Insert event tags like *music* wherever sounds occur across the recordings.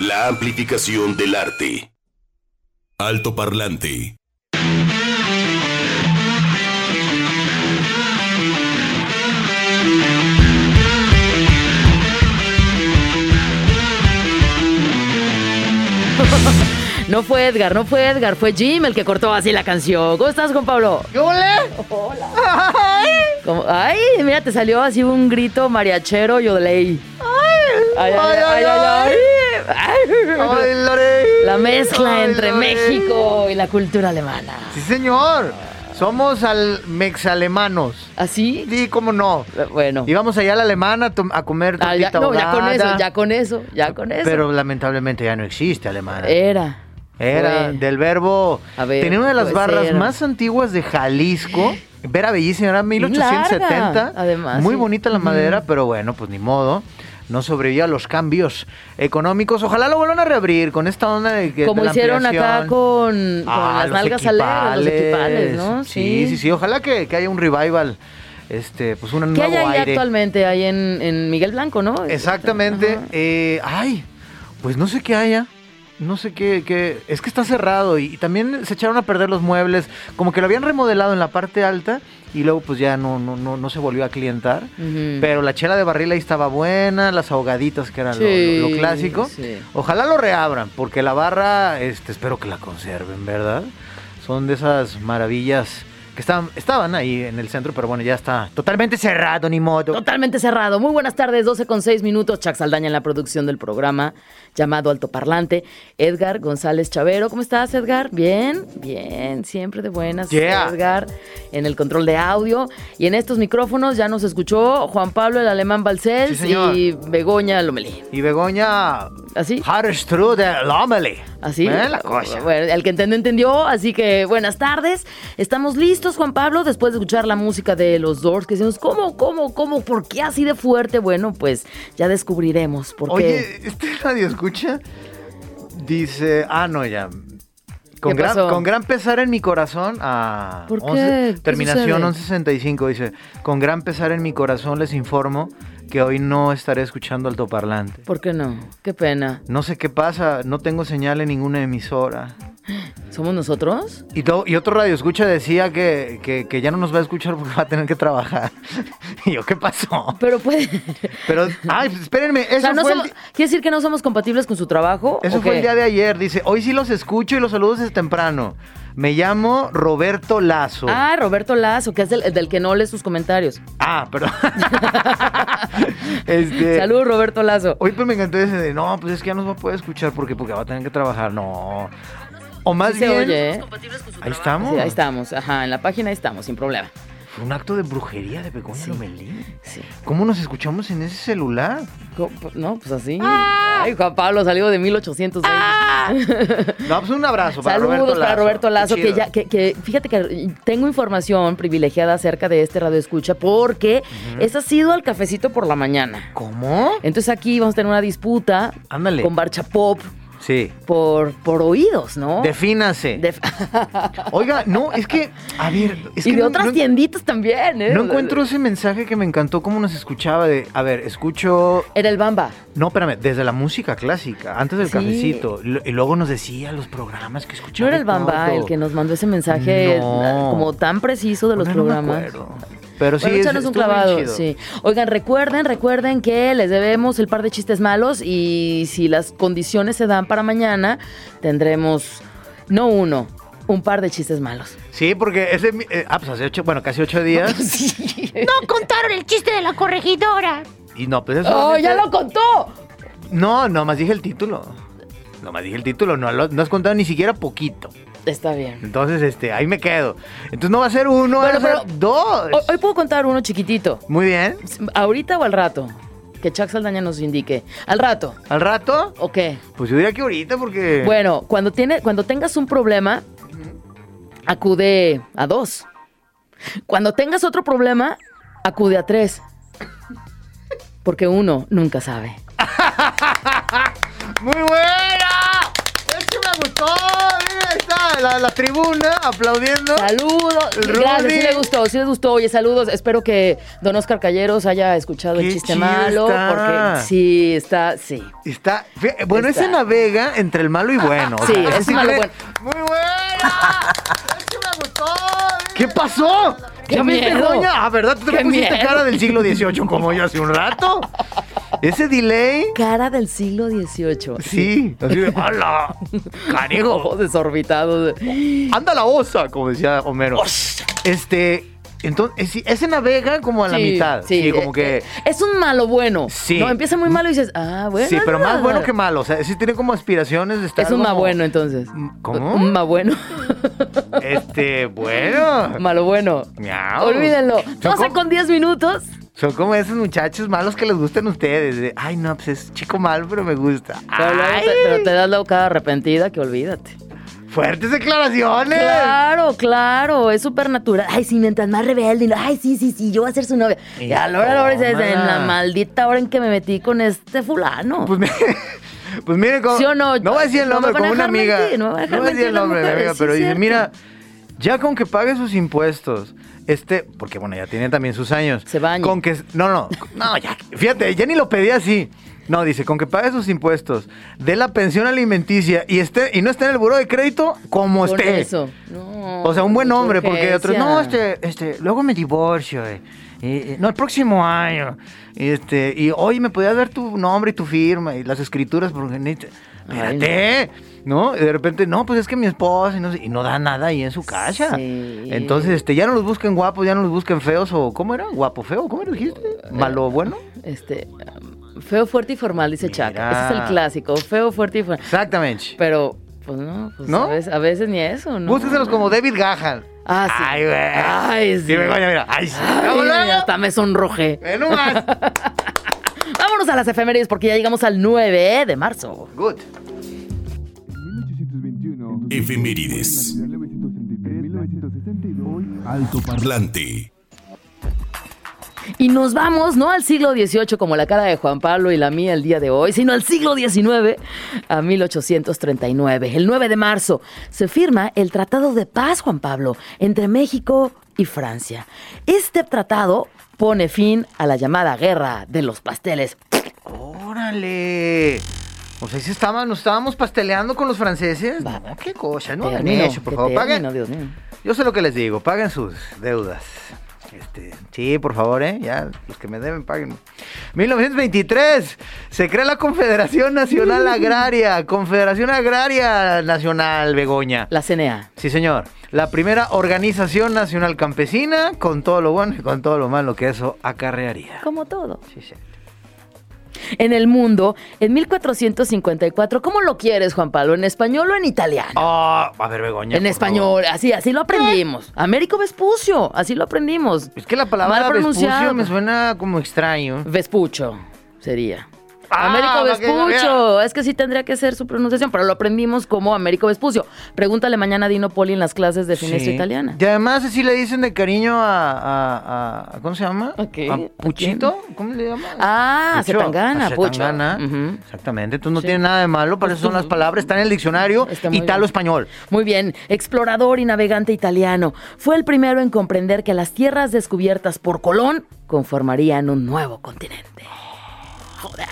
La amplificación del arte. Alto parlante. *laughs* No fue Edgar, no fue Edgar, fue Jim el que cortó así la canción. ¿Cómo estás, Juan Pablo? ¿Qué ole? ¿Cómo? Ay, mira, te salió así un grito mariachero yodeley. Ay, ay, ay, ay, ay. Ay, Lore. La mezcla Ay, entre Lore. México y la cultura alemana. Sí, señor. Somos al mexalemanos. ¿Así? Sí, cómo no. Bueno. Íbamos allá a la alemana a, comer Ah, ya, no, ya con eso, ya con eso, ya con eso. Pero lamentablemente ya no existe alemana. Era. Era fue. del verbo. A ver, tenía una de las puede barras ser. más antiguas de Jalisco. Vera bellísima, era 1870. larga, además, Muy sí. bonita la madera, pero bueno, pues ni modo. No sobrevivió a los cambios económicos. Ojalá lo vuelvan a reabrir con esta onda de que. Como de hicieron acá con, con Ah, las nalgas alegres, los equipales, ¿no? Sí, sí, sí. Ojalá que, que haya un revival. Este, pues un ¿Qué nuevo hay ahí aire. actualmente? Ahí en, en Miguel Blanco, ¿no? Exactamente. Eh, ay, pues no sé qué haya. No sé qué, qué- Es que está cerrado y, y también se echaron a perder los muebles. Como que lo habían remodelado en la parte alta y luego pues ya no, no, no, no se volvió a clientar. Pero la chela de barril ahí estaba buena, las ahogaditas que era lo- Sí, lo, lo clásico. sí. Ojalá lo reabran, porque la barra, este, espero que la conserven, ¿verdad? Son de esas maravillas que estaban, estaban ahí en el centro, pero bueno, ya está totalmente cerrado, ni modo. Totalmente cerrado. Muy buenas tardes, 12 con 6 minutos. Chuck Saldaña en la producción del programa llamado Altoparlante. Edgar González Chavero. ¿Cómo estás, Edgar? Bien, bien, siempre de buenas. Yeah. Edgar en el control de audio. Y en estos micrófonos ya nos escuchó Juan Pablo, el alemán Balcells Sí, y Begoña Lomelí. Y Begoña ¿Así? Harstrude Lomeli. Así. ¿Eh? La cosa. Bueno, el que entendió, entendió. Así que buenas tardes. Estamos listos, Juan Pablo, después de escuchar la música de los Doors, que decimos, ¿cómo, cómo, cómo? ¿Por qué así de fuerte? Bueno, pues ya descubriremos por qué. Oye, este radio escucha dice, ah, no, ya. Con ¿Qué gran, pasó? con gran pesar en mi corazón, ah, ¿Por qué? 11 ¿Qué terminación sucede? 1165 dice, con gran pesar en mi corazón les informo que hoy no estaré escuchando altoparlante. ¿Por qué no? Qué pena. No sé qué pasa, no tengo señal en ninguna emisora. ¿Somos nosotros? Y, otro radio escucha decía que, que- que ya no nos va a escuchar porque va a tener que trabajar. *laughs* y yo, ¿qué pasó? Pero puede. Pero, ay, pues, espérenme, eso o sea, no fue, somos- ¿Quiere decir que no somos compatibles con su trabajo? eso ¿o fue qué? el día de ayer. Dice, hoy sí los escucho y los saludos desde temprano. Me llamo Roberto Lazo. Ah, Roberto Lazo, que es del, del que no lee sus comentarios. Ah, perdón. *laughs* este, Saludos, Roberto Lazo. Hoy pues me encantó ese de, no, pues es que ya no nos va a poder escuchar porque, porque va a tener que trabajar. No. O más Sí bien, oye, ¿eh? ahí estamos. Sí, ahí estamos, ajá, en la página ahí estamos, sin problema. Fue un acto de brujería de Begoña Sí. Sí. ¿Cómo nos escuchamos en ese celular? No, pues así. Ay, Juan Pablo salió de 1820. *laughs* No, pues un abrazo para Saludos Roberto Lazo. para Roberto Lazo, que ya, que, que fíjate que tengo información privilegiada acerca de este radio escucha porque es ha sido al cafecito por la mañana. ¿Cómo? Entonces aquí vamos a tener una disputa Ándale. con Barcha Pop Sí. por, por oídos, ¿no? Defínase. De- *laughs* Oiga, no, es que, a ver, es y que de no- otras no- tienditas también, ¿eh? No encuentro ese mensaje que me encantó cómo nos escuchaba de, a ver, escucho, Era el Bamba. no, espérame, desde la música clásica, antes del Sí. cafecito, y luego nos decía los programas que ¿No escuchaba. era el Bamba todo. el que nos mandó ese mensaje No. como tan preciso de los no me programas? acuerdo. Pero sí, Bueno, es- échanos un clavado, chido. sí. Oigan, recuerden, recuerden que les debemos el par de chistes malos y si las condiciones se dan para mañana, tendremos no uno, un par de chistes malos. Sí, porque ese, eh, ah, pues hace ocho, bueno, casi ocho días. *laughs* No contaron el chiste de la corregidora. y no, pues eso. ¡Oh, ya lo contó! No, nomás dije el título. Nomás dije el título, no, lo- no has contado ni siquiera poquito. Está bien. Entonces, este, ahí me quedo. Entonces no va a ser uno, Bueno, va a ser dos. Hoy, hoy puedo contar uno chiquitito. Muy bien. ¿Ahorita o al rato? Que Chuck Saldaña nos indique. ¿Al rato? ¿Al rato? ¿O qué? Pues yo diría que ahorita porque... Bueno, cuando, tiene, cuando tengas un problema, acude a dos. Cuando tengas otro problema, acude a tres. Porque uno nunca sabe. *laughs* ¡Muy buena! Es que me gustó. La, la tribuna aplaudiendo. Saludos. Gracias, sí le gustó, sí les gustó. Oye, saludos. Espero que don Oscar Calleros haya escuchado el Qué chiste chido está. porque sí, está, sí. Está, bueno, Está. ese navega entre el malo y bueno. o Sí, sea, es ese malo bueno. Muy buena. Es que me gustó. ¿Qué pasó? ¡Qué ¿Ya viste, miedo! Goña? Ah, ¿verdad? Tú te ¡Qué pusiste miedo! cara del siglo XVIII como yo hace un rato. Ese delay. Cara del siglo XVIII. Sí, así de, ¡hala! Desorbitados. ¡Anda la osa! Como decía Homero. Este, entonces, ese navega como a la Sí, mitad. Sí, sí, como eh, que... eh, Es un malo bueno. Sí. No, empieza muy malo y dices, ah, bueno. sí, pero más bueno que malo. O sea, sí tiene como aspiraciones de estar Es un como- ma bueno, entonces. ¿Cómo? Un ma bueno. Este, bueno. Malo bueno. Miau. Olvídenlo. Son 12 como- con 10 minutos. Son como esos muchachos malos que les gustan a ustedes. de, Ay, no, pues es chico malo, pero me gusta. Pero, luego te, pero te das la boca arrepentida que olvídate. Fuertes declaraciones. Claro, claro, es súper natural. Ay, sí, mientras más rebelde. Ay, sí, sí, sí, yo voy a ser su novia. Y a la hora, a la hora dices, Tómala. en la maldita hora en que me metí con este fulano. Pues, mi- *laughs* pues mire, como, ¿Sí o no? voy a decir el No me nombre, como una amiga. mentir, no me a voy a decir el nombre de mi amiga, sí, pero dice, mira, ya con que pague sus impuestos, este, porque bueno, ya tiene también sus años. Se baña. Con que, no, no, no, ya, fíjate, ya ni lo pedí así. No, dice, con que pague sus impuestos, dé la pensión alimenticia y esté y no esté en el buró de crédito como esté. eso. No, O sea, un buen hombre, porque otros, no, este, este, luego me divorcio, eh, eh, no, el próximo año, este, y hoy me podías dar tu nombre y tu firma y las escrituras, porque necesito- Ay, espérate, ¿no? Y de repente, no, pues es que mi esposa, y no, sé, y no da nada ahí en su casa. Sí. Entonces, este, ya no los busquen guapos, ya no los busquen feos, o, ¿cómo era? ¿Guapo, feo? ¿Cómo lo dijiste? ¿Malo, bueno? Este, um, feo, fuerte y formal, dice. Mira. Ese es el clásico, feo, fuerte y formal. Exactamente. Pero, pues no, pues ¿No? A, veces, a veces ni eso, ¿no? Búsquenselos como David Gahan. Ah, sí. Ay, güey. Ay, sí. Sí, Begoña, mira. Ay, sí. Ay, luego. hasta me sonrojé. Ve nomás. *laughs* Vámonos a las efemérides porque ya llegamos al 9 de marzo. Good. Efemérides. Alto parlante. Y nos vamos no al siglo XVIII como la cara de Juan Pablo y la mía el día de hoy, sino al siglo XIX, a 1839. El 9 de marzo se firma el Tratado de Paz, Juan Pablo, entre México y Francia. Este tratado pone fin a la llamada Guerra de los Pasteles. Órale. O sea, ¿sí estaban, nos estábamos pasteleando con los franceses. Va. Qué cosa, no Término, eso, por favor. Paguen. término, Dios mío. Yo sé lo que les digo, paguen sus deudas. Este, sí, por favor, ¿eh? Ya, los que me deben, paguen. 1923, se crea la Confederación Nacional *laughs* Agraria. Confederación Agraria Nacional, Begoña. La CNA. Sí, señor. La primera organización nacional campesina, con todo lo bueno y con todo lo malo que eso acarrearía. Como todo. Sí, sí. En el mundo, en 1454, ¿cómo lo quieres, Juan Pablo? ¿En español o en italiano? Ah, a ver, Begoña. En por español, así, así lo aprendimos. Américo Vespucio, así lo aprendimos. Es que la palabra Mal vespucio me suena como extraño. Vespucho sería. Ah, Américo Vespucho. Es que sí tendría que ser su pronunciación, pero lo aprendimos como Américo Vespucio. Pregúntale mañana a Dino Poli en las clases de finestra Sí. italiana. Y además así le dicen de cariño a, a- a- ¿cómo se llama? ¿A qué? ¿A ¿A Puchito? ¿Cómo le llaman? Ah, Pucho. Zetangana, A Pucho. Zetangana. Ujú. Exactamente, entonces no Sí. tiene nada de malo, para Pues eso son las palabras, está en el diccionario italo-español. Muy bien, explorador y navegante italiano. Fue el primero en comprender que las tierras descubiertas por Colón conformarían un nuevo continente. Joder.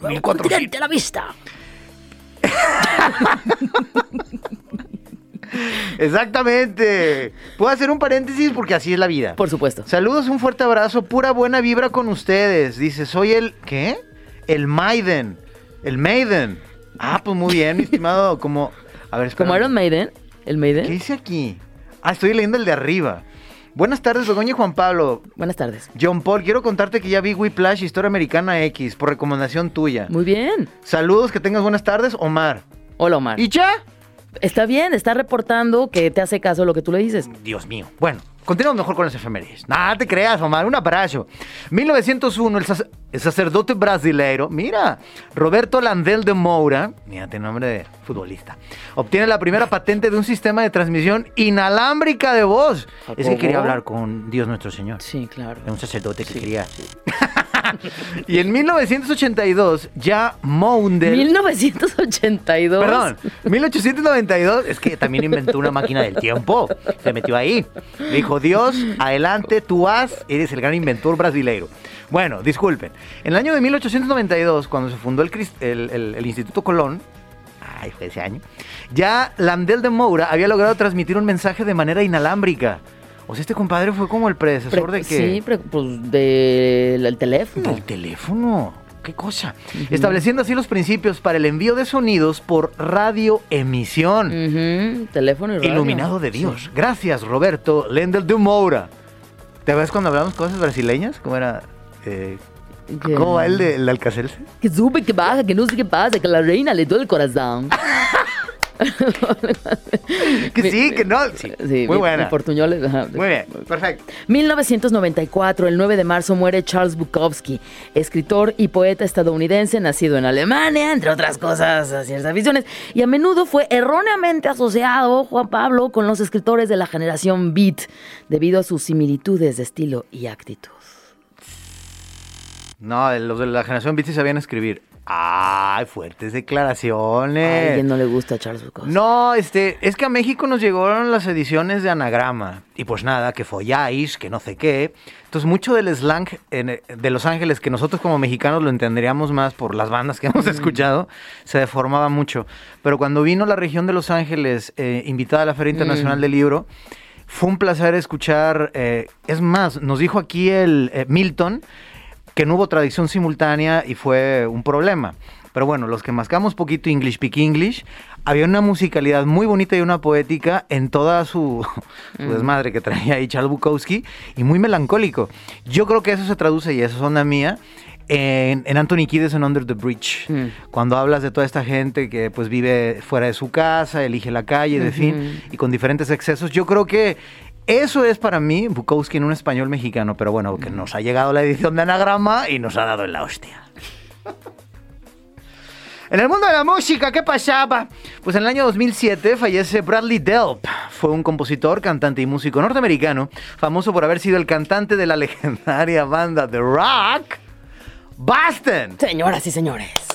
Nuevo continente a la vista. Exactamente. Puedo hacer un paréntesis porque así es la vida. Por supuesto. Saludos, un fuerte abrazo, pura buena vibra con ustedes. Dice, soy el, ¿qué? El Maiden. El Maiden. Ah, pues muy bien, mi *laughs* estimado, como... A ver, espera. Como Iron Maiden, el ¿Qué Maiden. dice aquí? Ah, estoy leyendo el de arriba. Buenas tardes, Begoña y Juan Pablo. Buenas tardes. John Paul, quiero contarte que ya vi Whiplash, Historia Americana X, por recomendación tuya. Muy bien. Saludos, que tengas buenas tardes, Omar. Hola, Omar. ¿Y ya? Está bien, está reportando que te hace caso lo que tú le dices. Dios mío. Bueno, continuamos mejor con las efemérides. Nada te creas, Omar, un abrazo. 1901, el, sac- el sacerdote brasileiro, mira, Roberto Landel de Moura, mírate nombre de futbolista, obtiene la primera patente de un sistema de transmisión inalámbrica de voz. Es que quería hablar con Dios nuestro Señor. Sí, claro. Era un sacerdote que quería. *laughs* *laughs* y en 1982 ya Moundel... 1982. Perdón, 1892 es que también inventó una máquina del tiempo. Se metió ahí. Le dijo, Dios, adelante, tú has, eres el gran inventor brasileiro. Bueno, disculpen. En el año de 1892, cuando se fundó el, el- el- el Instituto Colón, ay, fue ese año, ya Landel de Moura había logrado transmitir un mensaje de manera inalámbrica. O sea, este compadre fue como el predecesor Pre- de que... Sí, pre- pues del teléfono. Del teléfono. ¿Qué cosa? Estableciendo así los principios para el envío de sonidos por radioemisión. Ujú, teléfono y radio. Iluminado de Dios. Gracias, Roberto Lendel de Moura. ¿Te ves cuando hablamos cosas brasileñas? ¿Cómo era? Eh, ¿Cómo va el de el Alcacelce? Que sube, que baja, que no sé qué pasa, que la reina le duele el corazón. *laughs* *laughs* Que sí, que no. Sí, Sí, muy buena. ajá. Muy bien, perfecto. 1994, el 9 de marzo, muere Charles Bukowski, escritor y poeta estadounidense nacido en Alemania, entre otras cosas, a ciertas aficiones, y a menudo fue erróneamente asociado, Juan Pablo, con los escritores de la generación Beat, debido a sus similitudes de estilo y actitud. No, los de la generación Beat sí sabían escribir. Ay, fuertes declaraciones. A alguien no le gusta Charles Bukowski. No, este, es que a México nos llegaron las ediciones de anagrama. Y pues nada, que folláis, que no sé qué. Entonces, mucho del slang en- de Los Ángeles, que nosotros como mexicanos lo entenderíamos más por las bandas que *laughs* hemos escuchado, se deformaba mucho. Pero cuando vino la región de Los Ángeles, eh, invitada a la Feria Internacional del Libro, fue un placer escuchar. eh, es más, nos dijo aquí el eh, Milton que no hubo traducción simultánea y fue un problema. Pero bueno, los que mascamos poquito English Speak English, había una musicalidad muy bonita y una poética en toda su, *laughs* su desmadre que traía ahí Charles Bukowski y muy melancólico. Yo creo que eso se traduce, y eso es onda mía, en, en Anthony Kiedis en Under the Bridge. Mm. Cuando hablas de toda esta gente que pues vive fuera de su casa, elige la calle, de fin, y con diferentes excesos, yo creo que eso es para mí Bukowski en un español mexicano, pero bueno, que nos ha llegado la edición de anagrama y nos ha dado en la hostia. En el mundo de la música, ¿qué pasaba? Pues en el año 2007 fallece Bradley Delp. Fue un compositor, cantante y músico norteamericano, famoso por haber sido el cantante de la *laughs* legendaria banda The Rock, Boston. Señoras y señores.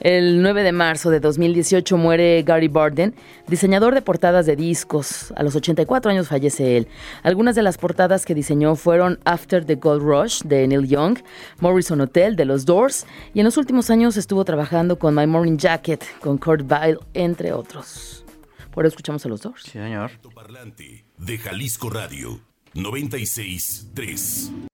El 9 de marzo de 2018 muere Gary Barden, diseñador de portadas de discos. A los 84 años fallece él. Algunas de las portadas que diseñó fueron After the Gold Rush de Neil Young, Morrison Hotel de los Doors y en los últimos años estuvo trabajando con My Morning Jacket, con Kurt Weill, entre otros. Por eso escuchamos a los Doors. Sí, señor. De Jalisco Radio 963.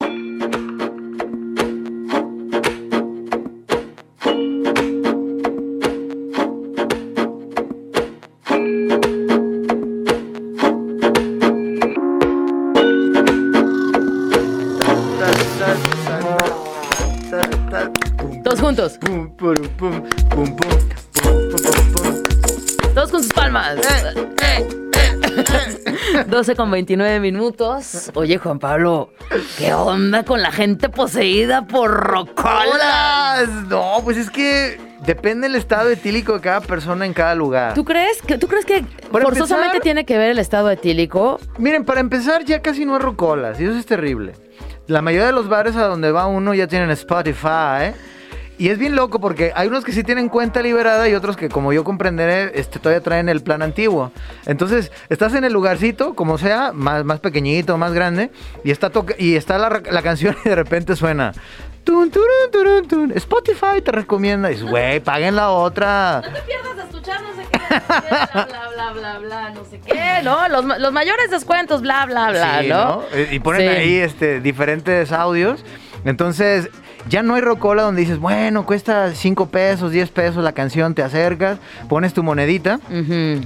12 con 29 minutos. Oye, Juan Pablo, ¿qué onda con la gente poseída por rocola? ¡Hola! No, pues es que depende del estado etílico de cada persona en cada lugar. ¿Tú crees que, ¿tú crees que Para forzosamente empezar- tiene que ver el estado etílico? Miren, para empezar, ya casi no hay rocolas, y eso es terrible. La mayoría de los bares a donde va uno ya tienen Spotify, ¿eh? Y es bien loco porque hay unos que sí tienen cuenta liberada y otros que, como yo comprenderé, este, todavía traen el plan antiguo. Entonces, estás en el lugarcito, como sea, más, más pequeñito, más grande, y está, y está la, *laughs* la canción y de repente suena. Tun, turun, turun, tun. Spotify te recomienda. Y dices, güey, paguen la otra. te pierdas de escuchar no sé qué, bla, bla, bla, bla, bla, no sé qué, ¿no? Los, los mayores descuentos, bla, bla, bla, Sí, ¿no? Y ponen Sí. ahí este, diferentes audios. Entonces, ya no hay rocola donde dices, bueno, cuesta 5 pesos, 10 pesos la canción, te acercas, pones tu monedita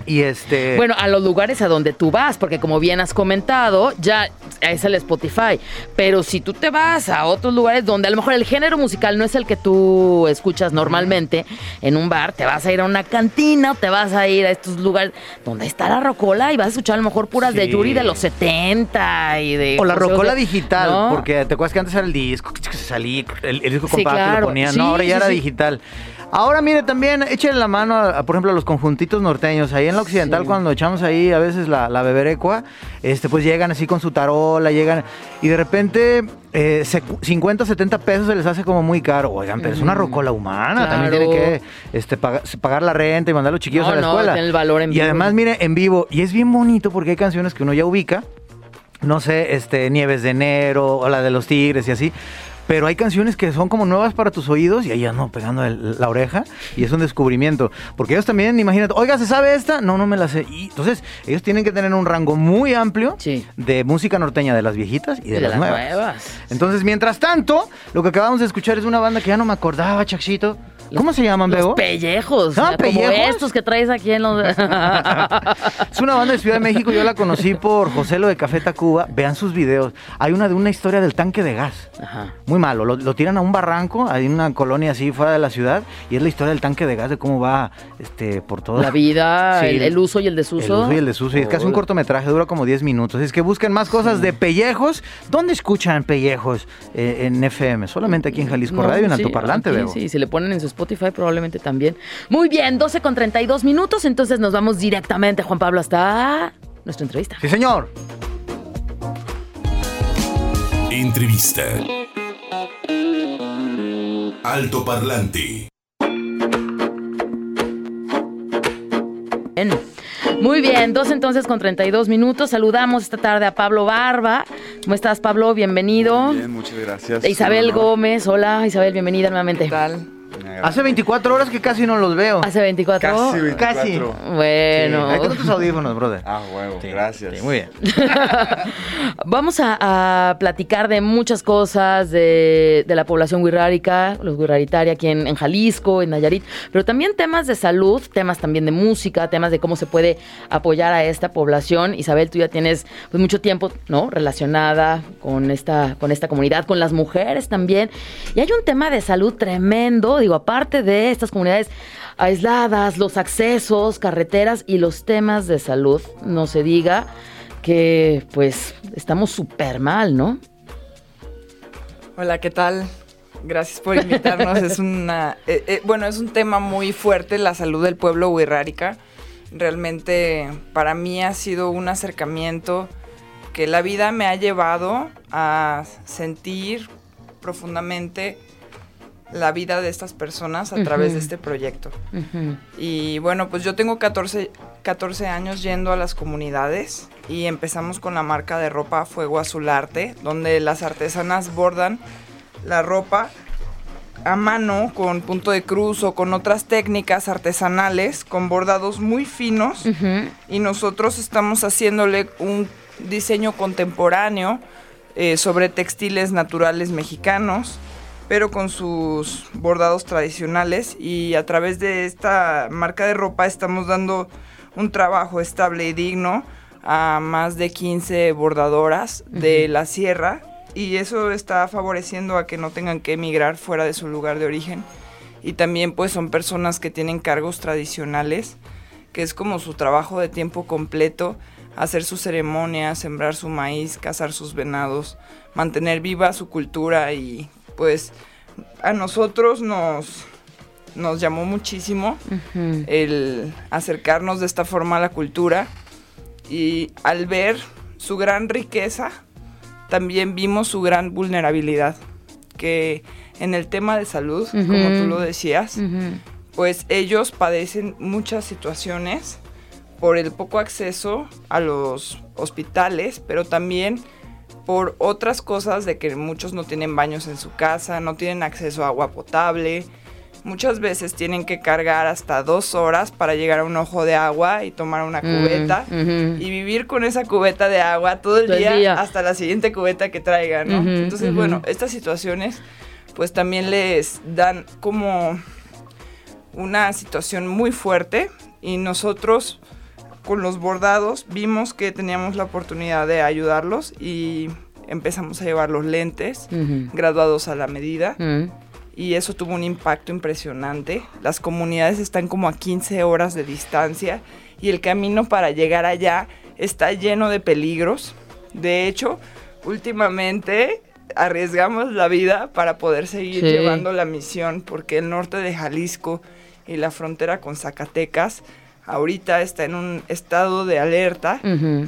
y este... Bueno, a los lugares a donde tú vas, porque como bien has comentado, ya es el Spotify. Pero si tú te vas a otros lugares donde a lo mejor el género musical no es el que tú escuchas normalmente, en un bar, te vas a ir a una cantina o te vas a ir a estos lugares donde está la rocola y vas a escuchar a lo mejor puras de. Yuri de los 70 y de... o la rocola digital, ¿no? porque te acuerdas que antes era el disco, que se salía, el, el disco Sí, compacto claro. lo ponían, Sí, no, ahora ya sí, era sí. digital. Ahora mire también, échenle la mano, a, a, por ejemplo, a los conjuntitos norteños. Ahí en la occidental, Sí. cuando echamos ahí a veces la, la beberecua, este, pues llegan así con su tarola, llegan y de repente eh, se- 50, 70 pesos se les hace como muy caro. Oigan, pero es una rocola humana, también tiene que este, paga- pagar, la renta y mandar a los chiquillos No, a la no, escuela. tiene el valor en y vivo. además, mire, en vivo, y es bien bonito porque hay canciones que uno ya ubica no sé, este, Nieves de Enero o la de los Tigres y así. Pero hay canciones que son como nuevas para tus oídos y ahí no pegando el- la oreja y es un descubrimiento. Porque ellos también, imagínate, oiga, ¿se sabe esta? No, no me la sé. Y entonces, ellos tienen que tener un rango muy amplio Sí. de música norteña de las viejitas y de, las, las nuevas. nuevas. Entonces, mientras tanto, lo que acabamos de escuchar es una banda que ya no me acordaba, Chachito. ¿Cómo se llaman, Los Bebo? pellejos. Ah, como ¿pellejos? estos que traes aquí en los. *laughs* Es una banda de Ciudad de México, yo la conocí por José Lo de Café Tacuba. Vean sus videos. Hay una de una historia del tanque de gas. Ajá. Muy malo, lo, lo tiran a un barranco, hay una colonia así fuera de la ciudad, y es la historia del tanque de gas, de cómo va este, por toda La vida, *laughs* Sí. el, el uso y el desuso. El uso y el desuso. Y es casi un cortometraje, dura como 10 minutos. Es que busquen más cosas de pellejos. ¿Dónde escuchan pellejos eh, en FM? Solamente aquí en Jalisco No, Radio, en sí, altoparlante, Bebo. Sí, si le ponen en su Spotify probablemente también. Muy bien, 12 con 32 minutos, entonces nos vamos directamente, Juan Pablo, hasta nuestra entrevista. Sí, señor. Entrevista. Alto Parlante. Bien. Muy bien, 12 entonces con 32 minutos. Saludamos esta tarde a Pablo Barba. ¿Cómo estás, Pablo? Bienvenido. Bien, muchas gracias. Isabel. Gómez. Hola, Isabel, bienvenida nuevamente. ¿Qué tal? Hace 24 horas que casi no los veo. Hace 24. Casi 24. Casi. Bueno. Ahí tengo tus audífonos, brother. Ah, huevo, Sí, gracias. sí, muy bien. *laughs* Vamos a, a platicar de muchas cosas de, de la población wixárika, los wixáritaria aquí en, en Jalisco, en Nayarit, pero también temas de salud, temas también de música, temas de cómo se puede apoyar a esta población. Isabel, tú ya tienes pues, mucho tiempo, ¿no? Relacionada con esta, con esta comunidad, con las mujeres también. Y hay un tema de salud tremendo, digo, aparte de estas comunidades aisladas, los accesos, carreteras y los temas de salud, no se diga que pues estamos súper mal, ¿no? Hola, ¿qué tal? Gracias por invitarnos. es una, eh, eh, bueno, es un tema muy fuerte, la salud del pueblo wixárika. Realmente para mí ha sido un acercamiento que la vida me ha llevado a sentir profundamente la vida de estas personas a través de este proyecto. Y bueno, pues yo tengo 14, 14 años yendo a las comunidades y empezamos con la marca de ropa Fuego Azul Arte, donde las artesanas bordan la ropa a mano con punto de cruz o con otras técnicas artesanales con bordados muy finos. Y nosotros estamos haciéndole un diseño contemporáneo eh, sobre textiles naturales mexicanos, pero con sus bordados tradicionales y a través de esta marca de ropa estamos dando un trabajo estable y digno a más de 15 bordadoras de la sierra y eso está favoreciendo a que no tengan que emigrar fuera de su lugar de origen. Y también pues son personas que tienen cargos tradicionales que es como su trabajo de tiempo completo, hacer su ceremonia, sembrar su maíz, cazar sus venados, mantener viva su cultura y pues a nosotros nos, nos llamó muchísimo el acercarnos de esta forma a la cultura y al ver su gran riqueza, también vimos su gran vulnerabilidad, que en el tema de salud, como tú lo decías, pues ellos padecen muchas situaciones por el poco acceso a los hospitales, pero también por otras cosas de que muchos no tienen baños en su casa, no tienen acceso a agua potable. Muchas veces tienen que cargar hasta dos horas para llegar a un ojo de agua y tomar una Mm, cubeta y vivir con esa cubeta de agua todo el, Todo día, día. hasta la siguiente cubeta que traigan, ¿no? Entonces, bueno, estas situaciones pues también les dan como una situación muy fuerte y nosotros con los bordados vimos que teníamos la oportunidad de ayudarlos y empezamos a llevar los lentes graduados a la medida Ujú. y eso tuvo un impacto impresionante. Las comunidades están como a 15 horas de distancia y el camino para llegar allá está lleno de peligros. De hecho, últimamente arriesgamos la vida para poder seguir Sí. llevando la misión, porque el norte de Jalisco y la frontera con Zacatecas ahorita está en un estado de alerta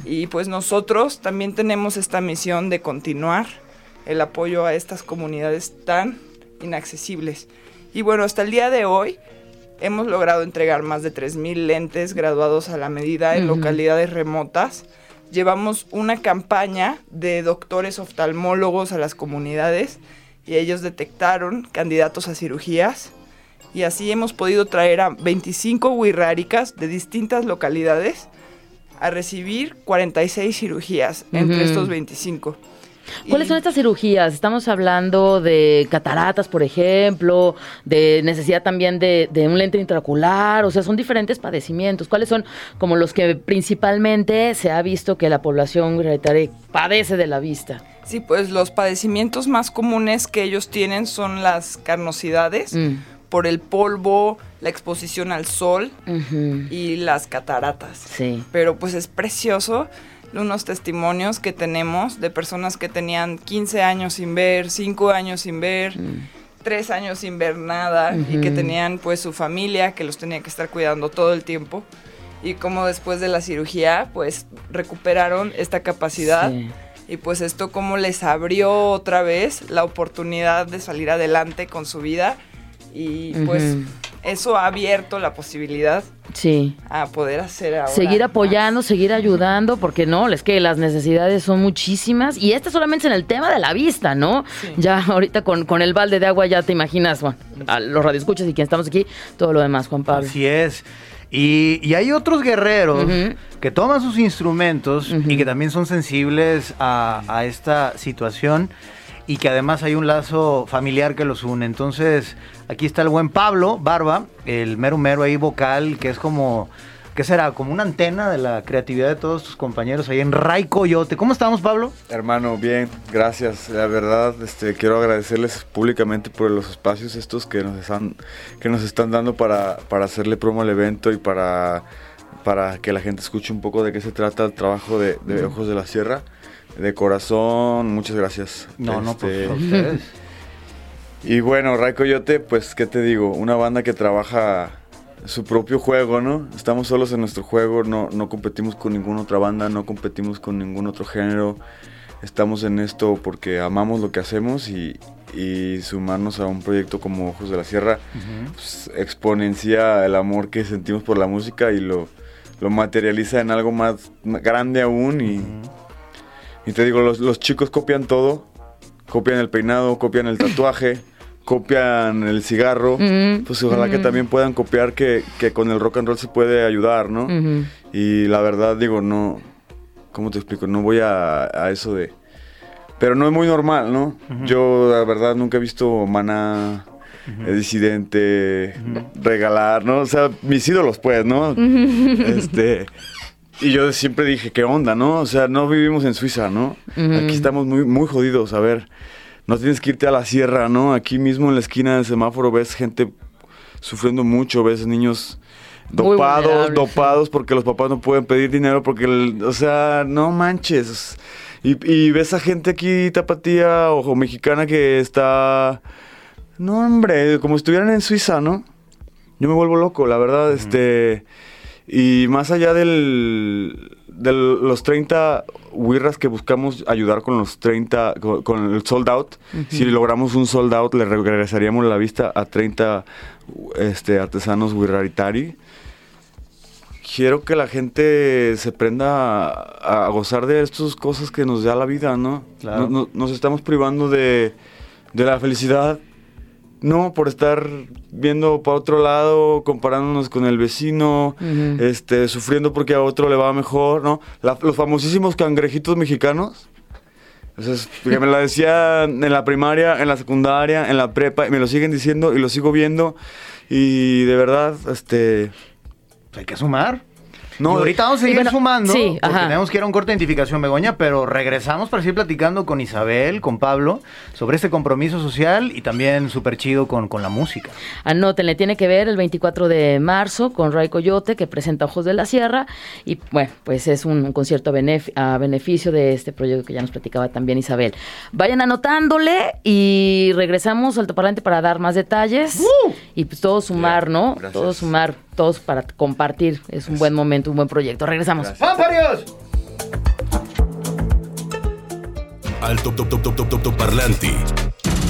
y pues nosotros también tenemos esta misión de continuar el apoyo a estas comunidades tan inaccesibles. Y bueno, hasta el día de hoy hemos logrado entregar más de 3.000 lentes graduados a la medida en localidades remotas. Llevamos una campaña de doctores oftalmólogos a las comunidades y ellos detectaron candidatos a cirugías y así hemos podido traer a 25 huirráricas de distintas localidades a recibir 46 cirugías entre estos 25. ¿Cuáles Y- son estas cirugías? Estamos hablando de cataratas, por ejemplo, de necesidad también de, de un lente intraocular, o sea, son diferentes padecimientos. ¿Cuáles son como los que principalmente se ha visto que la población hereditaria padece de la vista? Sí, pues los padecimientos más comunes que ellos tienen son las carnosidades Mm. Por el polvo, la exposición al sol y las cataratas. Sí. Pero pues es precioso unos testimonios que tenemos de personas que tenían 15 años sin ver, 5 años sin ver, 3 años sin ver nada y que tenían pues su familia que los tenía que estar cuidando todo el tiempo y como después de la cirugía pues recuperaron esta capacidad Sí. y pues esto como les abrió otra vez la oportunidad de salir adelante con su vida y pues eso ha abierto la posibilidad Sí. a poder hacer ahora Seguir más. apoyando, seguir ayudando, porque no, es que las necesidades son muchísimas. Y este solamente es en el tema de la vista, ¿no? Sí. Ya ahorita con, con el balde de agua ya te imaginas, bueno, a los radioescuchas y quien estamos aquí, todo lo demás, Juan Pablo. Así es. Y, y hay otros guerreros que toman sus instrumentos y que también son sensibles a, a esta situación y que además hay un lazo familiar que los une. Entonces, aquí está el buen Pablo Barba, el mero mero ahí vocal, que es como, ¿qué será? Como una antena de la creatividad de todos tus compañeros ahí en Ray Coyote. ¿Cómo estamos, Pablo? Hermano, bien, gracias. La verdad, este, quiero agradecerles públicamente por los espacios estos que nos están, que nos están dando para, para hacerle promo al evento y para, para que la gente escuche un poco de qué se trata el trabajo de, de Ojos de la Sierra. De corazón, muchas gracias. No, no, pues Este, *laughs* y bueno, Ray Coyote, pues, ¿qué te digo? Una banda que trabaja su propio juego, ¿no? Estamos solos en nuestro juego, no, no competimos con ninguna otra banda, no competimos con ningún otro género. Estamos en esto porque amamos lo que hacemos y, y sumarnos a un proyecto como Ojos de la Sierra pues, exponencia el amor que sentimos por la música y lo, lo materializa en algo más grande aún. Y, y te digo, los, los chicos copian todo. Copian el peinado, copian el tatuaje, *clears throat* copian el cigarro. Ujú, Pues ojalá que ujú. también puedan copiar que, que con el rock and roll se puede ayudar, ¿no? Y la verdad, digo, no. ¿Cómo te explico? No voy a, a eso de. Pero no es muy normal, ¿no? Yo, la verdad, nunca he visto Maná, Disidente, regalar, ¿no? O sea, mis ídolos, pues, ¿no? este. Y yo siempre dije, ¿qué onda, no? O sea, no vivimos en Suiza, ¿no? Aquí estamos muy, muy jodidos. A ver, no tienes que irte a la sierra, ¿no? Aquí mismo en la esquina del semáforo ves gente sufriendo mucho, ves niños dopados, dopados porque los papás no pueden pedir dinero porque, el- o sea, no manches. Y, y ves a gente aquí tapatía o, o mexicana que está, no hombre, como si estuvieran en Suiza, ¿no? Yo me vuelvo loco, la verdad, este... Y más allá del, de los 30 wirras que buscamos ayudar con los 30, con, con el sold out, si logramos un sold out le regresaríamos la vista a 30 este, artesanos wirraritari. Quiero que la gente se prenda a, a gozar de estas cosas que nos da la vida, ¿no? Claro. No- no- nos estamos privando de, de la felicidad no, por estar viendo para otro lado, comparándonos con el vecino, este, sufriendo porque a otro le va mejor, ¿no? La- los famosísimos cangrejitos mexicanos. O sea, es- que me la decían en la primaria, en la secundaria, en la prepa, y me lo siguen diciendo y lo sigo viendo. Y de verdad, este, Pues hay que sumar. No, y ahorita vamos a seguir bueno, sumando, sí, porque ajá. tenemos que ir a un corte de identificación, Begoña, pero regresamos para seguir platicando con Isabel, con Pablo, sobre este compromiso social y también súper chido con, con la música. Anótenle, tiene que ver el 24 de marzo con Ray Coyote, que presenta Ojos de la Sierra. Y bueno, pues es un, un concierto a, benef- a beneficio de este proyecto que ya nos platicaba también Isabel. Vayan anotándole y regresamos al Toparlante para dar más detalles. Y pues todo sumar, ¿no? Gracias. Todo sumar, todos para compartir. Es un buen momento, un buen proyecto. Regresamos. ¡Fanfarios! Alto top top top top top top parlante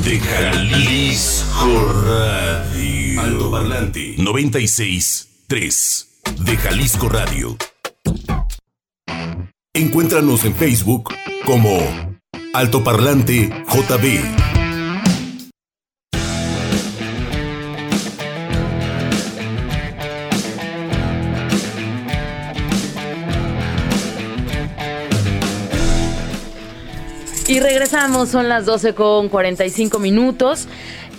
de Jalisco Radio. Alto parlante 96 3 de Jalisco Radio. Encuéntranos en Facebook como Alto Parlante JB. Y regresamos, son las 12 con 45 minutos.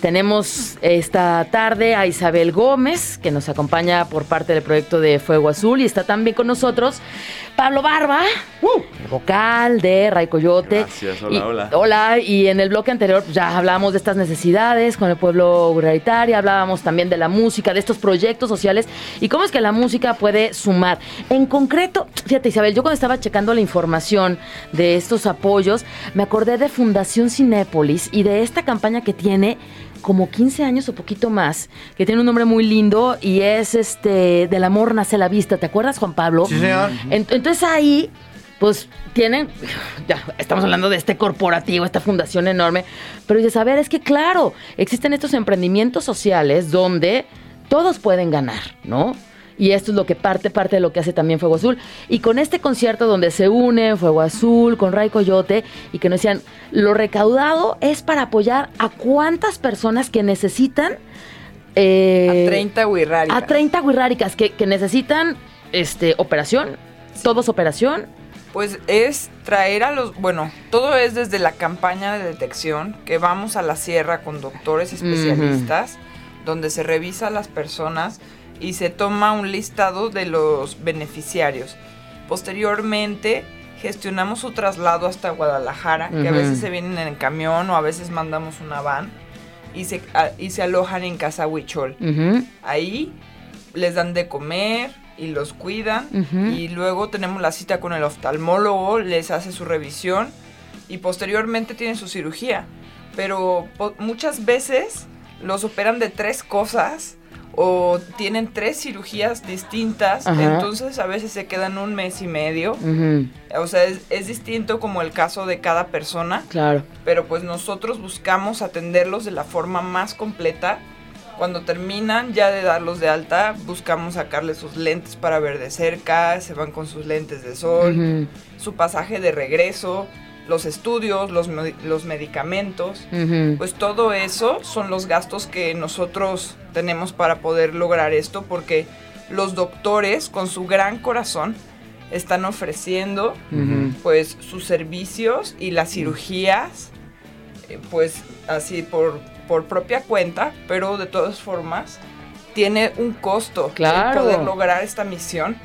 Tenemos esta tarde a Isabel Gómez, que nos acompaña por parte del proyecto de Fuego Azul, y está también con nosotros Pablo Barba, el vocal de Ray Coyote. Gracias, hola, Y- hola. Hola, y en el bloque anterior pues, ya hablábamos de estas necesidades con el pueblo humanitario, hablábamos también de la música, de estos proyectos sociales y cómo es que la música puede sumar. En concreto, fíjate Isabel, yo cuando estaba checando la información de estos apoyos, me acordé de Fundación Cinépolis y de esta campaña que tiene como 15 años o poquito más, que tiene un nombre muy lindo y es este del amor nace la vista, ¿te acuerdas Juan Pablo? Sí, señor. Ent- Entonces ahí, pues tienen, *sighs* ya estamos hablando de este corporativo, esta fundación enorme, pero dices, a ver, es que claro, existen estos emprendimientos sociales donde todos pueden ganar, ¿no? Y esto es lo que parte, parte de lo que hace también Fuego Azul. Y con este concierto donde se une Fuego Azul con Ray Coyote y que nos decían, lo recaudado es para apoyar a cuántas personas que necesitan... eh, a 30 Wirrari. a 30 guirráricas que, que necesitan este, operación, todos operación. Pues es traer a los, bueno, todo es desde la campaña de detección, que vamos a la sierra con doctores especialistas, donde se revisa a las personas y se toma un listado de los beneficiarios. Posteriormente gestionamos su traslado hasta Guadalajara, que a veces se vienen en camión o a veces mandamos una van y se, a- y se alojan en Casa Huichol. Ujú, Ahí les dan de comer y los cuidan. Y luego tenemos la cita con el oftalmólogo, les hace su revisión y posteriormente tienen su cirugía. Pero muchas veces los operan de tres cosas o tienen tres cirugías distintas. Ajá. Entonces a veces se quedan un mes y medio. O sea, es, es distinto como el caso de cada persona claro. pero pues nosotros buscamos atenderlos de la forma más completa. Cuando terminan ya de darlos de alta, buscamos sacarles sus lentes para ver de cerca, se van con sus lentes de sol, su pasaje de regreso, los estudios, los, los medicamentos. Pues todo eso son los gastos que nosotros tenemos para poder lograr esto porque los doctores con su gran corazón están ofreciendo pues sus servicios y las cirugías eh, pues así por, por propia cuenta pero de todas formas tiene un costo Claro. poder lograr esta misión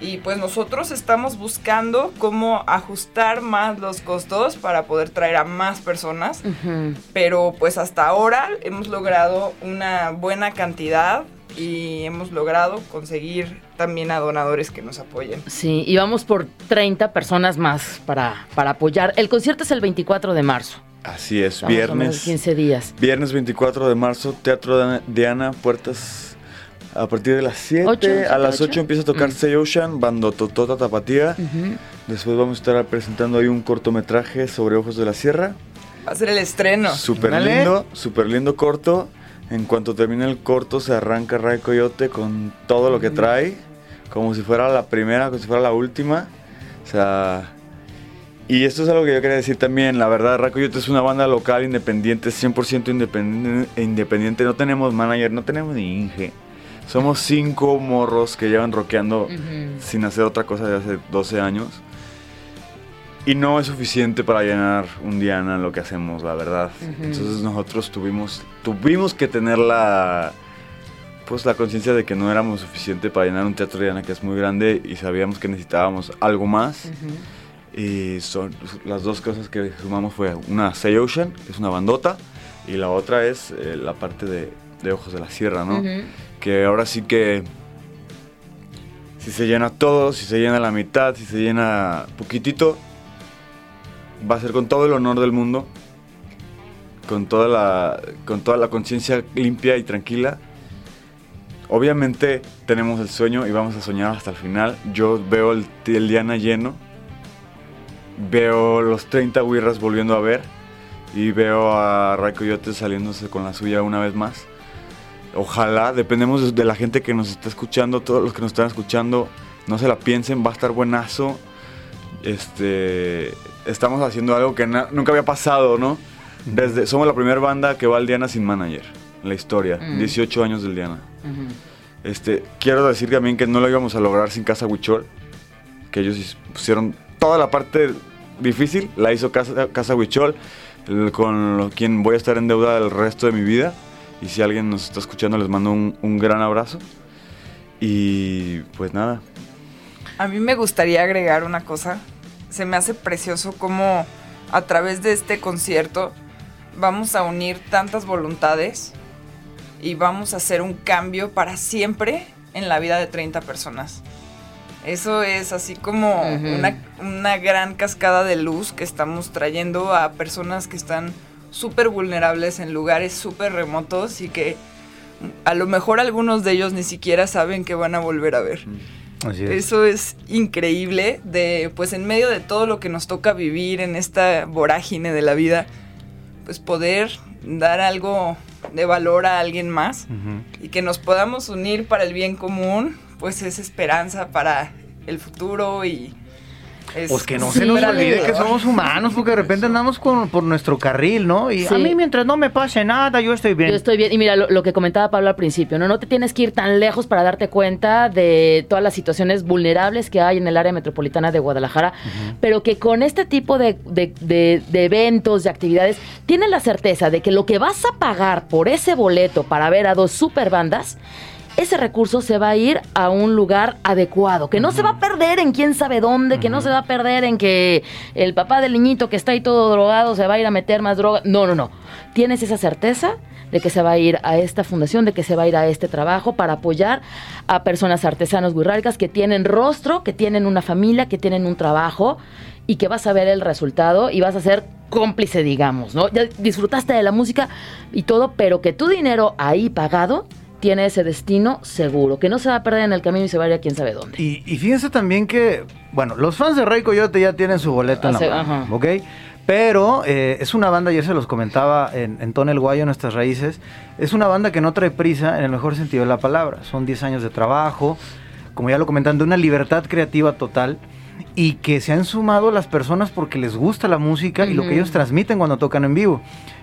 y pues nosotros estamos buscando cómo ajustar más los costos para poder traer a más personas pero pues hasta ahora hemos logrado una buena cantidad y hemos logrado conseguir también a donadores que nos apoyen. Sí, y vamos por 30 personas más para, para apoyar. El concierto es el 24 de marzo. Así es, Estamos viernes. 15 días. Viernes 24 de marzo, Teatro de Diana, puertas a partir de las 7. Ocho, a las ocho. 8 empieza a tocar Mm. Say Ocean, Bando Totota Tapatía. Después vamos a estar presentando ahí un cortometraje sobre Ojos de la Sierra. Va a ser el estreno. Súper lindo, súper lindo corto. En cuanto termine el corto se arranca Ray Coyote con todo lo que trae. Como si fuera la primera, como si fuera la última. O sea... Y esto es algo que yo quería decir también. La verdad, Ray Coyote es una banda local, independiente, 100% independiente, independiente. No tenemos manager, no tenemos ni Inge. Somos cinco morros que llevan rockeando sin hacer otra cosa de hace 12 años. Y no es suficiente para llenar un Diana lo que hacemos, la verdad. Entonces nosotros tuvimos, tuvimos que tener la, pues la conciencia de que no éramos suficiente para llenar un teatro Diana que es muy grande y sabíamos que necesitábamos algo más. Y son las dos cosas que sumamos fue una Say Ocean, que es una bandota, y la otra es eh, la parte de, de Ojos de la Sierra, ¿no? Ujú. Que ahora sí que si se llena todo, si se llena la mitad, si se llena poquitito, va a ser con todo el honor del mundo, con toda la, con toda la conciencia limpia y tranquila. Obviamente tenemos el sueño y vamos a soñar hasta el final. Yo veo el, Diana lleno, veo los 30 Wirras volviendo a ver y veo a Ray Coyote saliéndose con la suya una vez más. Ojalá, dependemos de- la gente que nos está escuchando, todos los que nos están escuchando, no se la piensen, va a estar buenazo. Este, estamos haciendo algo que nunca había pasado, ¿no? Desde, somos la primera banda que va al Diana sin manager en la historia, Mm. 18 años del Diana. Ujú. Este, quiero decir también que no lo íbamos a lograr sin Casa Huichol, que ellos pusieron toda la parte difícil, la hizo Casa, Casa Huichol, el- con lo- quien voy a estar en deuda el resto de mi vida. Y si alguien nos está escuchando, les mando un, un gran abrazo. Y pues nada, A mí me gustaría agregar una cosa. Se me hace precioso cómo a través de este concierto vamos a unir tantas voluntades y vamos a hacer un cambio para siempre en la vida de 30 personas. Eso es así como una, una gran cascada de luz que estamos trayendo a personas que están súper vulnerables en lugares súper remotos y que a lo mejor algunos de ellos ni siquiera saben que van a volver a ver. Así es. Eso es increíble de pues en medio de todo lo que nos toca vivir en esta vorágine de la vida, pues poder dar algo de valor a alguien más y que nos podamos unir para el bien común, pues es esperanza para el futuro y es Pues que no Sí, se nos olvide que somos humanos, porque de repente andamos con, por nuestro carril, ¿no? Y Sí. a mí mientras no me pase nada, yo estoy bien. Yo estoy bien. Y mira, lo, lo que comentaba Pablo al principio, ¿no? No te tienes que ir tan lejos para darte cuenta de todas las situaciones vulnerables que hay en el área metropolitana de Guadalajara, pero que con este tipo de, de- de- de eventos, de actividades, tienes la certeza de que lo que vas a pagar por ese boleto para ver a dos super bandas, ese recurso se va a ir a un lugar adecuado, que no se va a perder en quién sabe dónde, que no se va a perder en que el papá del niñito que está ahí todo drogado se va a ir a meter más droga. No, no, no. Tienes esa certeza de que se va a ir a esta fundación, de que se va a ir a este trabajo para apoyar a personas artesanos guirráricas que tienen rostro, que tienen una familia, que tienen un trabajo y que vas a ver el resultado y vas a ser cómplice, digamos, ¿no? Ya disfrutaste de la música y todo, pero que tu dinero ahí pagado tiene ese destino seguro, que no se va a perder en el camino y se va a ir a quién sabe dónde. Y, y fíjense también que, bueno, los fans de Rey Coyote ya tienen su boleto en la mano, ajá. ¿ok? Pero eh, es una banda, ayer se los comentaba en, en Tonel Guayo, Nuestras Raíces, es una banda que no trae prisa en el mejor sentido de la palabra. Son 10 años de trabajo, como ya lo comentan, de una libertad creativa total y que se han sumado las personas porque les gusta la música y lo que ellos transmiten cuando tocan en vivo.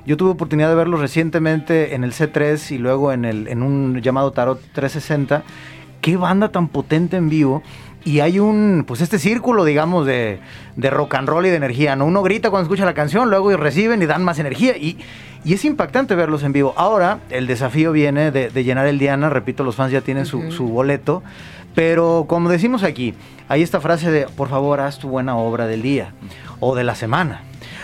Yo tuve oportunidad de verlos recientemente en el C3 y luego en, el, en un llamado Tarot 360. Qué banda tan potente en vivo. Y hay un, pues este círculo, digamos, de, de rock and roll y de energía, ¿no? Uno grita cuando escucha la canción, luego reciben y dan más energía. Y, y es impactante verlos en vivo. Ahora, el desafío viene de, de llenar el Diana. Repito, los fans ya tienen su, su boleto. Pero como decimos aquí, hay esta frase de, por favor, haz tu buena obra del día, o de la semana,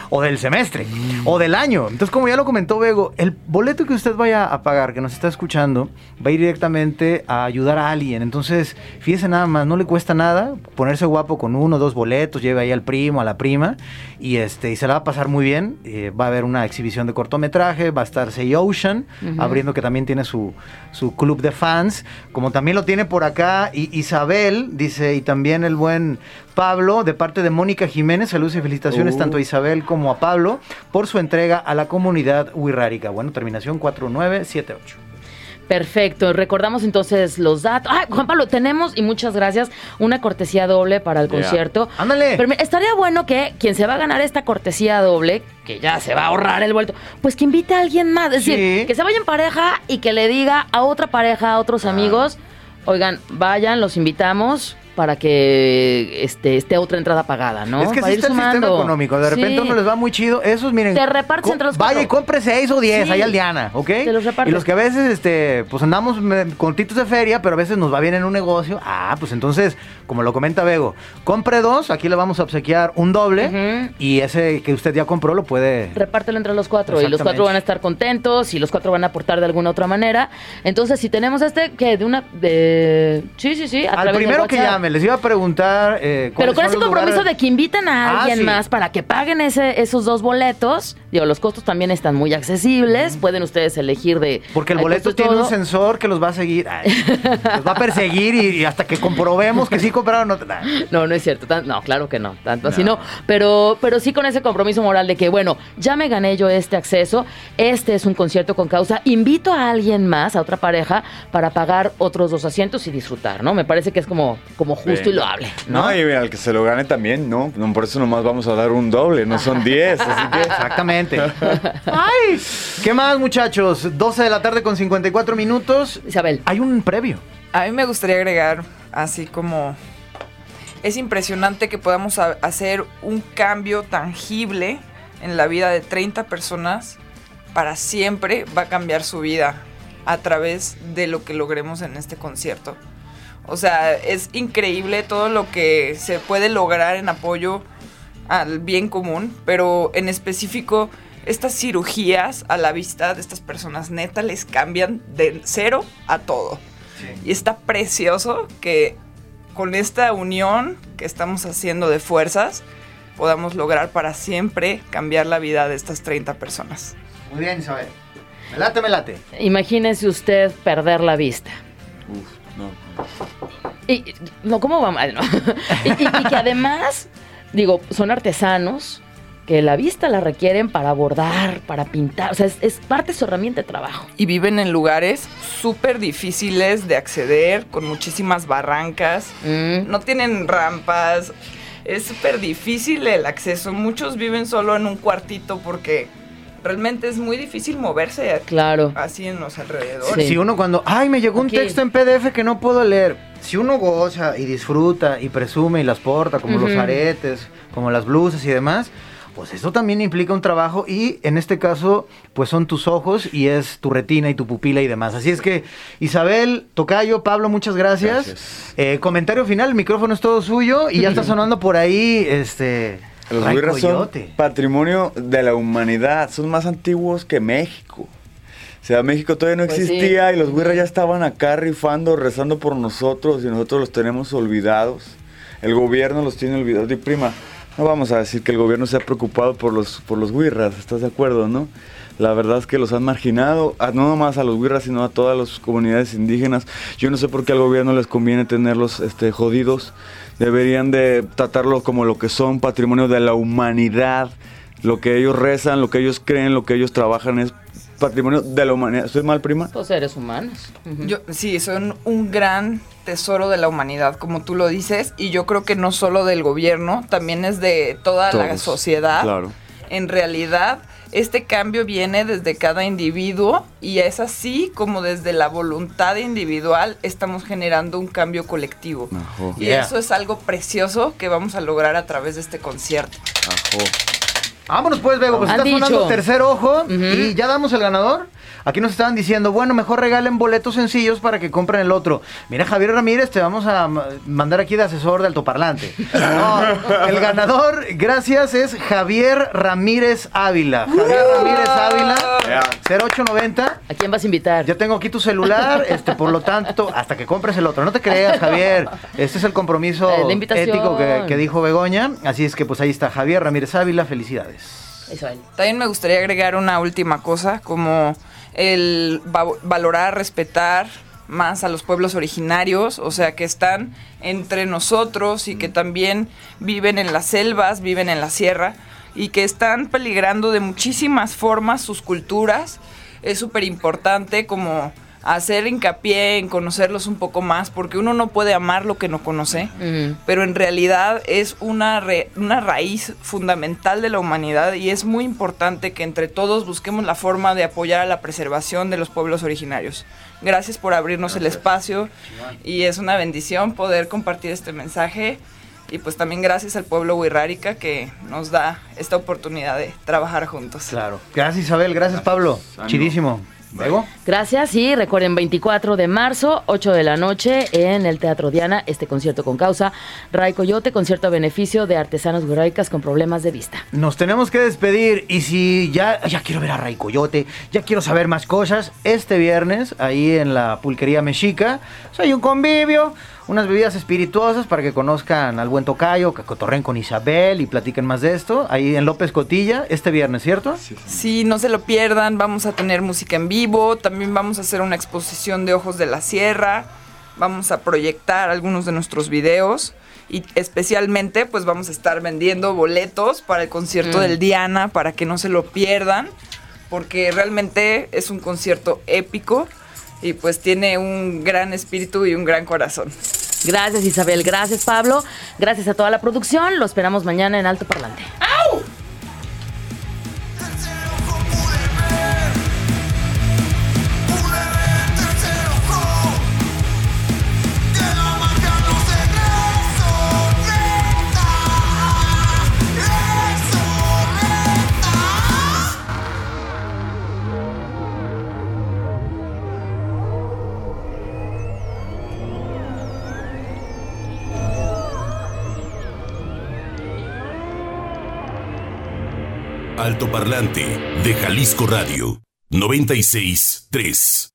o del semestre, o del año. Entonces, como ya lo comentó Bego, el boleto que usted vaya a pagar, que nos está escuchando, va a ir directamente a ayudar a alguien. Entonces, fíjese nada más, no le cuesta nada ponerse guapo con uno o dos boletos, lleve ahí al primo, a la prima, y, este, y se la va a pasar muy bien. Eh, va a haber una exhibición de cortometraje, va a estar Say Ocean, abriendo que también tiene su, su club de fans, como también lo tiene por acá y Isabel, dice, y también el buen Pablo, de parte de Mónica Jiménez, saludos y felicitaciones Uh. tanto a Isabel como a Pablo por su entrega a la comunidad wixárika. Bueno, terminación 4978. Perfecto, recordamos entonces los datos. Ah, Juan Pablo, tenemos, y muchas gracias, una cortesía doble para el Yeah. concierto. Ándale. Pero estaría bueno que quien se va a ganar esta cortesía doble, que ya se va a ahorrar el vuelto, pues que invite a alguien más. Es Sí. decir, que se vaya en pareja y que le diga a otra pareja, a otros amigos, oigan, vayan, los invitamos. Para que este, esté otra entrada pagada, ¿no? Es que Para sí está el sistema económico. De repente Sí. uno les va muy chido. Esos, miren. Te repartes entre los Vaya cuatro. y compre seis o diez Sí. ahí al Diana, ¿ok? Te los repartes. Y los que a veces, este, pues andamos me- contitos de feria, pero a veces nos va bien en un negocio. Ah, pues entonces, como lo comenta Bego, compre dos, aquí le vamos a obsequiar un doble. Y ese que usted ya compró lo puede. Repártelo entre los cuatro y los cuatro van a estar contentos y los cuatro van a aportar de alguna otra manera. Entonces, si tenemos este, que de una. De... Sí, sí, sí. a Al primero que WhatsApp. Les iba a preguntar. eh, Pero con ese compromiso lugares- de que invitan a Ah, alguien sí. más para que paguen ese, esos dos boletos, digo, los costos también están muy accesibles, pueden ustedes elegir de... Porque el boleto tiene un sensor que los va a seguir. *laughs* Ay, los va a perseguir y, y hasta que comprobemos que sí compraron. No, No, no es cierto. tan- no, claro que no. Tanto así no. Pero, pero sí con ese compromiso moral de que, bueno, ya me gané yo este acceso. Este es un concierto con causa. Invito a alguien más, a otra pareja, para pagar otros dos asientos y disfrutar, ¿no? Me parece que es como, como justo y Venga. loable, ¿no? No, y al que se lo gane también, ¿no? No, Por eso nomás vamos a dar un doble, no son 10. Así que Exactamente. *laughs* ¡Ay! ¿Qué más, muchachos? 12 de la tarde con 54 minutos. Isabel. Hay un previo. A mí me gustaría agregar, así como es impresionante que podamos hacer un cambio tangible en la vida de 30 personas para siempre va a cambiar su vida a través de lo que logremos en este concierto. O sea, es increíble todo lo que se puede lograr en apoyo al bien común, pero en específico estas cirugías a la vista de estas personas neta les cambian de cero a todo. Y está precioso que con esta unión que estamos haciendo de fuerzas podamos lograr para siempre cambiar la vida de estas 30 personas. Muy bien, Isabel. Me late, me late. Imagínese usted perder la vista. Uf, no. Y, no, ¿cómo va mal? no? y, y- y que además, digo, son artesanos que la vista la requieren para bordar, para pintar. O sea, es, es parte de su herramienta de trabajo. Y viven en lugares súper difíciles de acceder, con muchísimas barrancas. Mm. No tienen rampas. Es súper difícil el acceso. Muchos viven solo en un cuartito porque realmente es muy difícil moverse Claro. así en los alrededores. Sí. Si uno cuando, ay, me llegó un texto en PDF que no puedo leer. Si uno goza y disfruta y presume y las porta, como los aretes, como las blusas y demás, pues eso también implica un trabajo y en este caso, pues son tus ojos y es tu retina y tu pupila y demás. Así es que, Isabel, Tocayo, Pablo, muchas gracias. Gracias. Eh, comentario final, el micrófono es todo suyo y ya está *laughs* sonando por ahí, este... Los Ray Wirras son Coyote. patrimonio de la humanidad, son más antiguos que México. O sea, México todavía no Pues existía sí. y los Wirras ya estaban acá rifando, rezando por nosotros y nosotros los tenemos olvidados. El gobierno los tiene olvidados. Y prima, no vamos a decir que el gobierno se ha preocupado por los, por los Wirras, ¿estás de acuerdo, no? La verdad es que los han marginado, a- no nomás a los Wirras, sino a todas las comunidades indígenas. Yo no sé por qué al gobierno les conviene tenerlos este, jodidos. Deberían de tratarlos como lo que son, patrimonio de la humanidad. Lo que ellos rezan, lo que ellos creen, lo que ellos trabajan es patrimonio de la humanidad. ¿Estoy mal, prima? Los seres humanos. Yo, sí, son un gran tesoro de la humanidad, como tú lo dices, y yo creo que no solo del gobierno, también es de toda la sociedad. Claro. En realidad, este cambio viene desde cada individuo y es así como desde la voluntad individual estamos generando un cambio colectivo. Ajo. Y Yeah. eso es algo precioso que vamos a lograr a través de este concierto. Ajo. Vámonos pues, Bego, pues está sonando tercer ojo y ya damos el ganador. Aquí nos estaban diciendo, bueno, mejor regalen boletos sencillos para que compren el otro. Mira, Javier Ramírez, te vamos a ma- mandar aquí de asesor de altoparlante. No, *laughs* el ganador, gracias, es Javier Ramírez Ávila. Javier Ramírez Ávila, 0890. ¿A quién vas a invitar? Yo tengo aquí tu celular, este, por lo tanto, hasta que compres el otro. No te creas, Javier. Este es el compromiso Eh, ético que, que dijo Begoña. Así es que pues ahí está Javier Ramírez Ávila. Felicidades. También me gustaría agregar una última cosa, como el va- valorar, respetar más a los pueblos originarios, o sea, que están entre nosotros y que también viven en las selvas, viven en la sierra y que están peligrando de muchísimas formas sus culturas. Es súper importante como hacer hincapié en conocerlos un poco más, porque uno no puede amar lo que no conoce, Ujú. pero en realidad es una, re- una raíz fundamental de la humanidad y es muy importante que entre todos busquemos la forma de apoyar a la preservación de los pueblos originarios. Gracias por abrirnos el espacio y es una bendición poder compartir este mensaje y pues también gracias al pueblo Wirrárica que nos da esta oportunidad de trabajar juntos. Claro. Gracias, Isabel. Gracias, Pablo. Ánimo. Chidísimo. ¿Luego? Gracias y recuerden 24 de marzo, 8 de la noche en el Teatro Diana, este concierto con causa. Ray Coyote, concierto a beneficio de artesanos guiraicas con problemas de vista. Nos tenemos que despedir y si ya, ya quiero ver a Ray Coyote, ya quiero saber más cosas, este viernes ahí en la pulquería mexica, pues, hay un convivio, unas bebidas espirituosas para que conozcan al buen tocayo, que cotorren con Isabel y platiquen más de esto, ahí en López Cotilla, este viernes, ¿cierto? Sí, no se lo pierdan, vamos a tener música en vivo, también vamos a hacer una exposición de Ojos de la Sierra, vamos a proyectar algunos de nuestros videos y especialmente pues vamos a estar vendiendo boletos para el concierto Mm. del Diana para que no se lo pierdan, porque realmente es un concierto épico y pues tiene un gran espíritu y un gran corazón. Gracias Isabel, gracias Pablo, gracias a toda la producción. Lo esperamos mañana en Alto Parlante. Alto Parlante de Jalisco Radio 96 3.